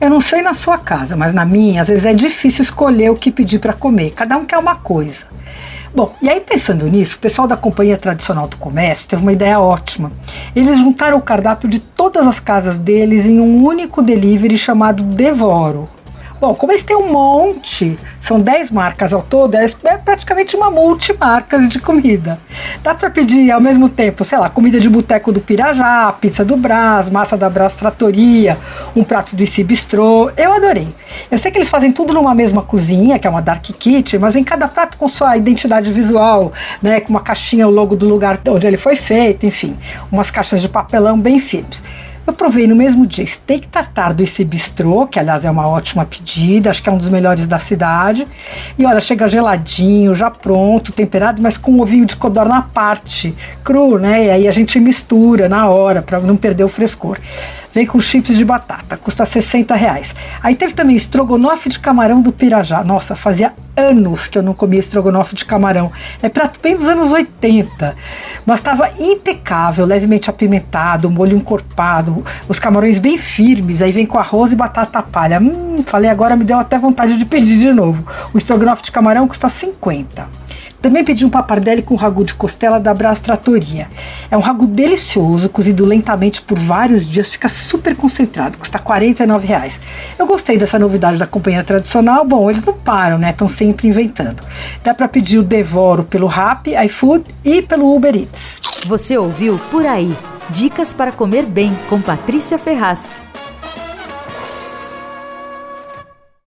Eu não sei na sua casa, mas na minha, às vezes é difícil escolher o que pedir para comer. Cada um quer uma coisa. Bom, e aí pensando nisso, o pessoal da Companhia Tradicional do Comércio teve uma ideia ótima. Eles juntaram o cardápio de todas as casas deles em um único delivery chamado Devoro. Bom, como eles têm um monte, são 10 marcas ao todo, é, é praticamente uma multimarcas de comida. Dá para pedir ao mesmo tempo, sei lá, comida de boteco do Pirajá, pizza do Brás, massa da Brás Tratoria, um prato do IC Bistrô. Eu adorei. Eu sei que eles fazem tudo numa mesma cozinha, que é uma dark kitchen, mas vem cada prato com sua identidade visual, né, com uma caixinha, o logo do lugar onde ele foi feito, enfim, umas caixas de papelão bem firmes. Eu provei no mesmo dia steak tartar do Esse Bistrô, que aliás é uma ótima pedida, acho que é um dos melhores da cidade. E olha, chega geladinho, já pronto, temperado, mas com um ovinho de codorna à parte, cru, né? E aí a gente mistura na hora para não perder o frescor. Vem com chips de batata, custa 60 reais. Aí teve também estrogonofe de camarão do Pirajá. Nossa, fazia anos que eu não comia estrogonofe de camarão. É prato bem dos anos 80. Mas estava impecável, levemente apimentado, molho encorpado, os camarões bem firmes. Aí vem com arroz e batata palha. Hum, falei agora, me deu até vontade de pedir de novo. O estrogonofe de camarão custa 50. Também pedi um papardelli com ragu de costela da Brás Tratoria. É um ragu delicioso, cozido lentamente por vários dias, fica super concentrado, custa R$ reais. Eu gostei dessa novidade da companhia tradicional. Bom, eles não param, né? Estão sempre inventando. Dá para pedir o Devoro pelo Rap, iFood e pelo Uber Eats. Você ouviu Por Aí. Dicas para comer bem com Patrícia Ferraz.